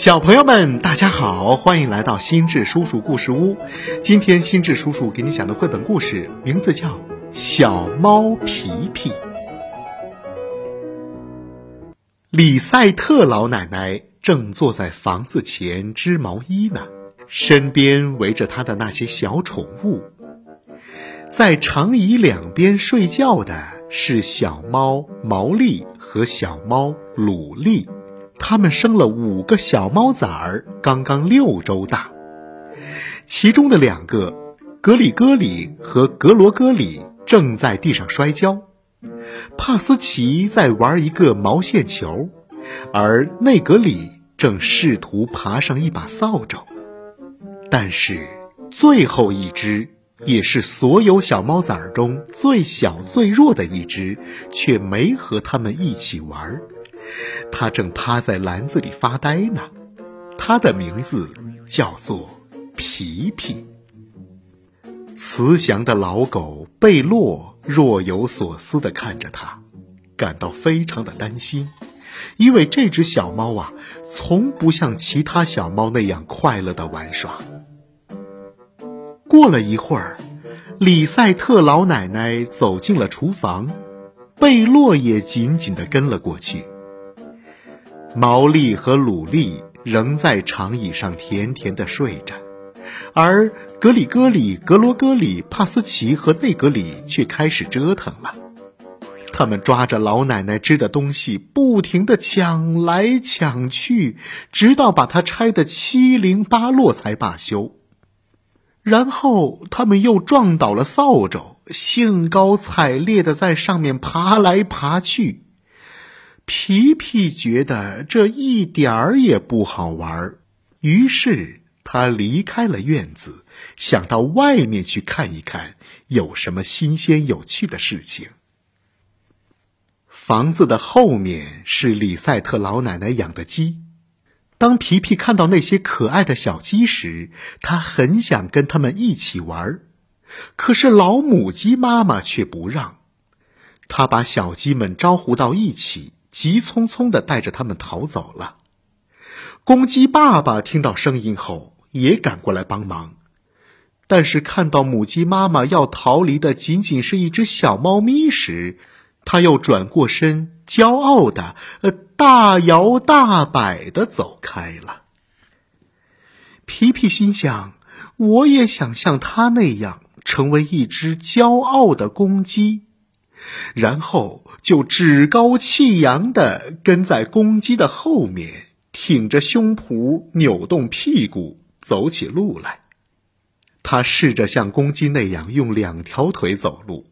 小朋友们，大家好，欢迎来到心智叔叔故事屋。今天心智叔叔给你讲的绘本故事名字叫《小猫皮皮》。李赛特老奶奶正坐在房子前织毛衣呢，身边围着她的那些小宠物。在长椅两边睡觉的是小猫毛利和小猫鲁利。他们生了五个小猫崽儿，刚刚六周大。其中的两个，格里戈里和格罗戈里，正在地上摔跤；帕斯奇在玩一个毛线球，而内格里正试图爬上一把扫帚。但是，最后一只，也是所有小猫崽儿中最小最弱的一只，却没和他们一起玩。他正趴在篮子里发呆呢，他的名字叫做皮皮。慈祥的老狗贝洛若有所思地看着他，感到非常的担心，因为这只小猫啊，从不像其他小猫那样快乐地玩耍。过了一会儿，里赛特老奶奶走进了厨房，贝洛也紧紧地跟了过去。毛利和鲁利仍在长椅上甜甜的睡着，而格里戈里、格罗戈里、帕斯奇和内格里却开始折腾了。他们抓着老奶奶织的东西，不停地抢来抢去，直到把它拆得七零八落才罢休。然后他们又撞倒了扫帚，兴高采烈地在上面爬来爬去。皮皮觉得这一点儿也不好玩，于是他离开了院子，想到外面去看一看有什么新鲜有趣的事情。房子的后面是李赛特老奶奶养的鸡。当皮皮看到那些可爱的小鸡时，他很想跟它们一起玩，可是老母鸡妈妈却不让。他把小鸡们招呼到一起。急匆匆的带着他们逃走了。公鸡爸爸听到声音后也赶过来帮忙，但是看到母鸡妈妈要逃离的仅仅是一只小猫咪时，他又转过身，骄傲的呃大摇大摆的走开了。皮皮心想：我也想像他那样成为一只骄傲的公鸡。然后就趾高气扬地跟在公鸡的后面，挺着胸脯，扭动屁股，走起路来。他试着像公鸡那样用两条腿走路，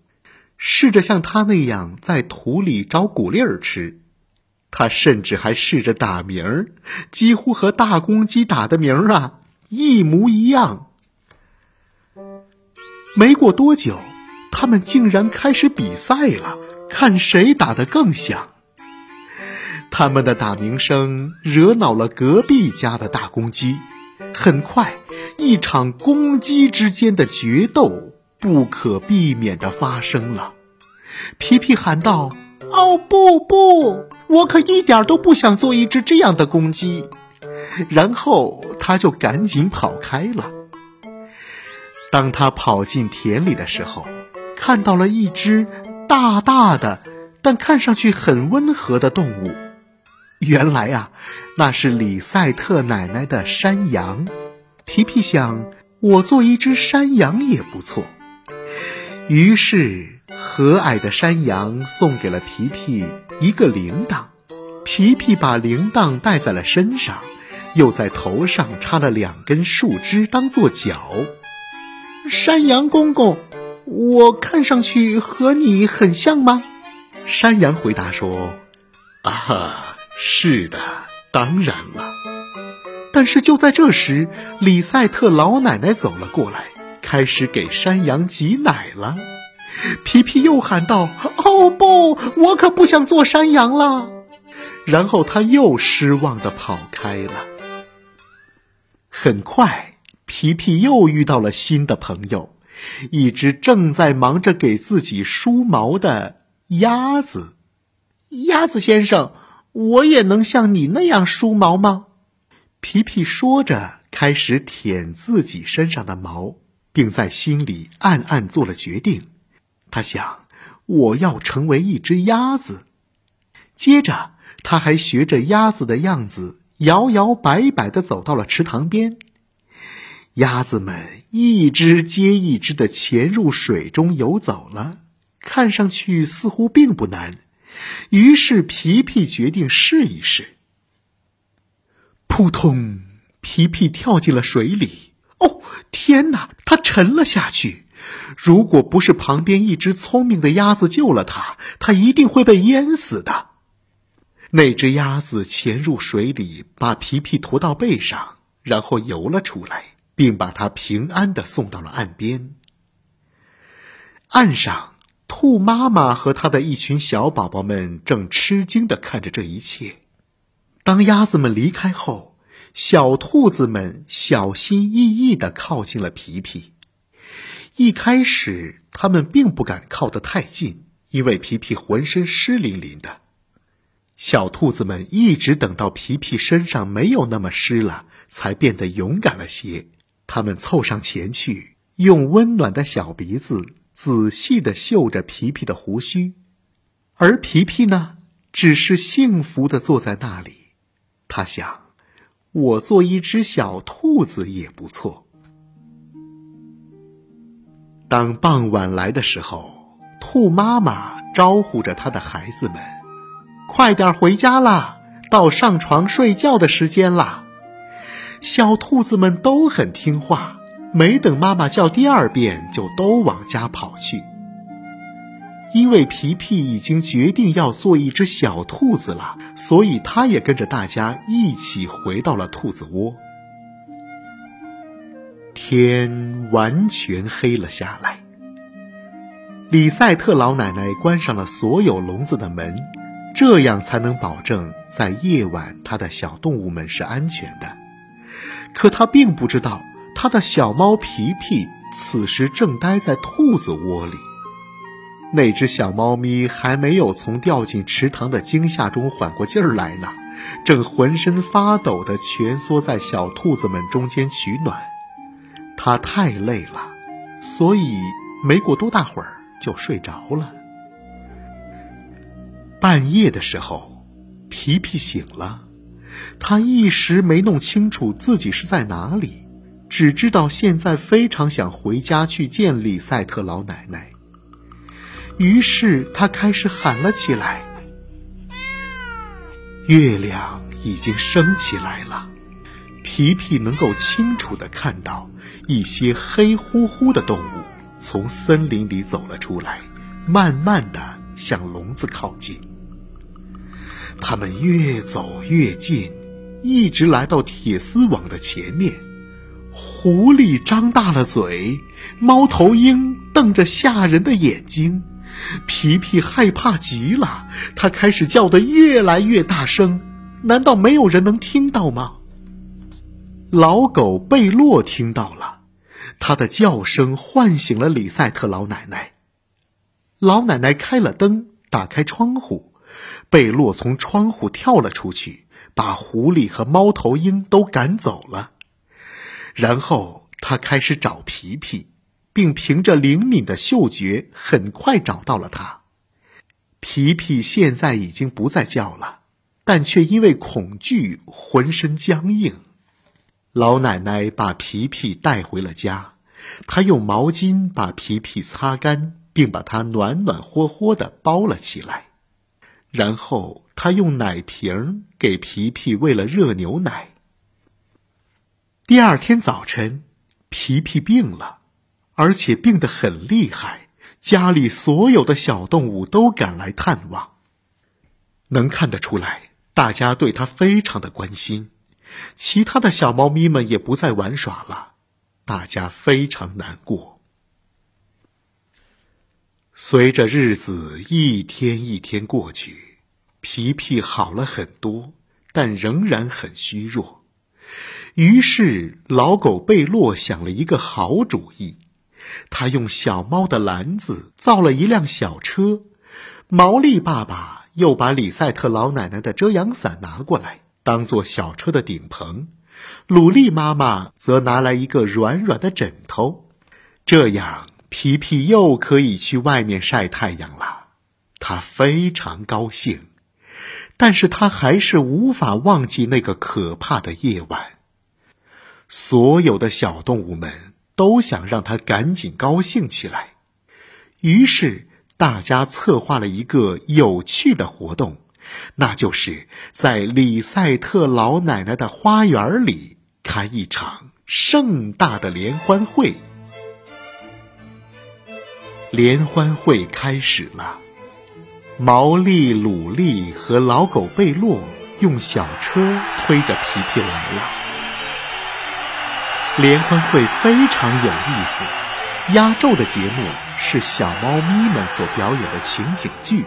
试着像他那样在土里找谷粒儿吃。他甚至还试着打鸣儿，几乎和大公鸡打的鸣儿啊一模一样。没过多久。他们竟然开始比赛了，看谁打得更响。他们的打鸣声惹恼了隔壁家的大公鸡，很快，一场公鸡之间的决斗不可避免地发生了。皮皮喊道：“哦，不不，我可一点都不想做一只这样的公鸡。”然后他就赶紧跑开了。当他跑进田里的时候，看到了一只大大的，但看上去很温和的动物。原来啊，那是李赛特奶奶的山羊。皮皮想，我做一只山羊也不错。于是，和蔼的山羊送给了皮皮一个铃铛。皮皮把铃铛戴在了身上，又在头上插了两根树枝当做角。山羊公公。我看上去和你很像吗？山羊回答说：“啊，是的，当然了。”但是就在这时，李赛特老奶奶走了过来，开始给山羊挤奶了。皮皮又喊道：“哦不，我可不想做山羊了。”然后他又失望的跑开了。很快，皮皮又遇到了新的朋友。一只正在忙着给自己梳毛的鸭子，鸭子先生，我也能像你那样梳毛吗？皮皮说着，开始舔自己身上的毛，并在心里暗暗做了决定。他想：“我要成为一只鸭子。”接着，他还学着鸭子的样子，摇摇摆摆的走到了池塘边。鸭子们一只接一只的潜入水中游走了，看上去似乎并不难。于是皮皮决定试一试。扑通！皮皮跳进了水里。哦，天哪！他沉了下去。如果不是旁边一只聪明的鸭子救了他，他一定会被淹死的。那只鸭子潜入水里，把皮皮驮到背上，然后游了出来，并把他平安的送到了岸边。岸上，兔妈妈和她的一群小宝宝们正吃惊的看着这一切。当鸭子们离开后，小兔子们小心翼翼的靠近了皮皮。一开始，他们并不敢靠得太近，因为皮皮浑身湿淋淋的。小兔子们一直等到皮皮身上没有那么湿了，才变得勇敢了些。他们凑上前去，用温暖的小鼻子仔细的嗅着皮皮的胡须，而皮皮呢，只是幸福的坐在那里。他想，我做一只小兔子也不错。当傍晚来的时候，兔妈妈招呼着它的孩子们：“快点回家啦，到上床睡觉的时间啦！”小兔子们都很听话，没等妈妈叫第二遍，就都往家跑去。因为皮皮已经决定要做一只小兔子了，所以他也跟着大家一起回到了兔子窝。天完全黑了下来。李赛特老奶奶关上了所有笼子的门，这样才能保证在夜晚她的小动物们是安全的。可他并不知道，他的小猫皮皮此时正待在兔子窝里。那只小猫咪还没有从掉进池塘的惊吓中缓过劲儿来呢，正浑身发抖地蜷缩在小兔子们中间取暖。他太累了，所以没过多大会儿就睡着了。半夜的时候，皮皮醒了，他一时没弄清楚自己是在哪里，只知道现在非常想回家去见李赛特老奶奶。于是他开始喊了起来：“月亮已经升起来了。”皮皮能够清楚的看到一些黑乎乎的动物从森林里走了出来，慢慢的向笼子靠近。它们越走越近，一直来到铁丝网的前面。狐狸张大了嘴，猫头鹰瞪着吓人的眼睛，皮皮害怕极了，它开始叫得越来越大声。难道没有人能听到吗？老狗贝洛听到了，它的叫声唤醒了李赛特老奶奶。老奶奶开了灯，打开窗户，贝洛从窗户跳了出去，把狐狸和猫头鹰都赶走了。然后他开始找皮皮，并凭着灵敏的嗅觉，很快找到了它。皮皮现在已经不再叫了，但却因为恐惧浑身僵硬。老奶奶把皮皮带回了家，她用毛巾把皮皮擦干，并把它暖暖和和的包了起来。然后，他用奶瓶给皮皮喂了热牛奶。第二天早晨，皮皮病了，而且病得很厉害。家里所有的小动物都赶来探望，能看得出来，大家对他非常的关心。其他的小猫咪们也不再玩耍了，大家非常难过。随着日子一天一天过去，皮皮好了很多，但仍然很虚弱。于是老狗贝洛想了一个好主意，他用小猫的篮子造了一辆小车，毛利爸爸又把李赛特老奶奶的遮阳伞拿过来。当做小车的顶棚，鲁丽妈妈则拿来一个软软的枕头，这样皮皮又可以去外面晒太阳了。他非常高兴，但是他还是无法忘记那个可怕的夜晚。所有的小动物们都想让他赶紧高兴起来，于是大家策划了一个有趣的活动，那就是在里赛特老奶奶的花园里开一场盛大的联欢会。联欢会开始了，毛利、鲁利和老狗贝洛用小车推着皮皮来了。联欢会非常有意思，压轴的节目是小猫咪们所表演的情景剧，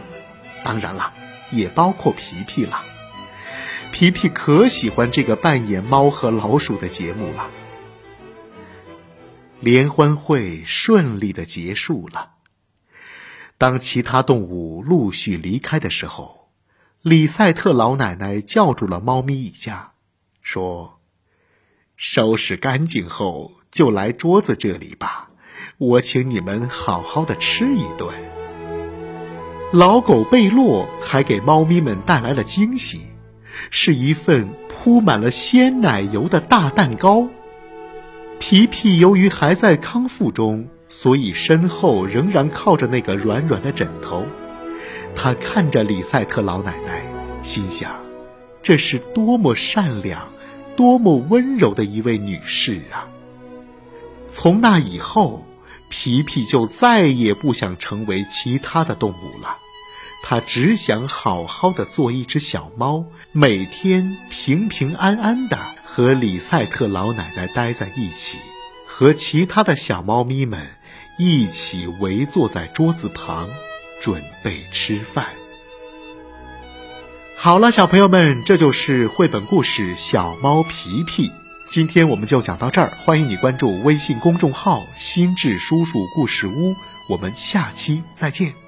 当然了，也包括皮皮了。皮皮可喜欢这个扮演猫和老鼠的节目了。联欢会顺利的结束了。当其他动物陆续离开的时候，李赛特老奶奶叫住了猫咪一家，说。收拾干净后，就来桌子这里吧，我请你们好好的吃一顿。老狗贝洛还给猫咪们带来了惊喜，是一份铺满了鲜奶油的大蛋糕。皮皮由于还在康复中，所以身后仍然靠着那个软软的枕头。他看着李赛特老奶奶，心想：这是多么善良！多么温柔的一位女士啊！从那以后，皮皮就再也不想成为其他的动物了，他只想好好的做一只小猫，每天平平安安的和李赛特老奶奶待在一起，和其他的小猫咪们一起围坐在桌子旁，准备吃饭。好了，小朋友们，这就是绘本故事《小猫皮皮》。今天我们就讲到这儿，欢迎你关注微信公众号“心智叔叔故事屋”，我们下期再见。